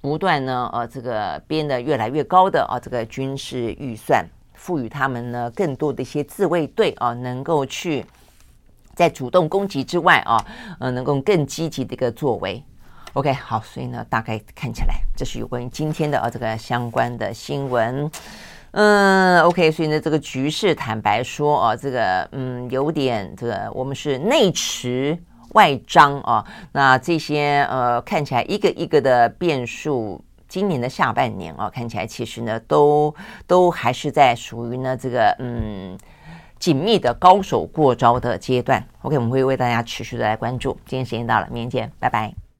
不断呢，呃，这个编得越来越高的啊，这个军事预算，赋予他们呢更多的一些自卫队啊，能够去在主动攻击之外啊，呃，能够更积极的一个作为。OK，好，所以呢，大概看起来这是有关于今天的啊这个相关的新闻。嗯，OK，所以呢，这个局势坦白说啊，这个嗯，有点这个我们是内弛外张啊。那这些呃，看起来一个一个的变数，今年的下半年啊，看起来其实呢，都都还是在属于呢这个嗯紧密的高手过招的阶段。OK，我们会为大家持续的来关注。今天时间到了，明天见，拜拜。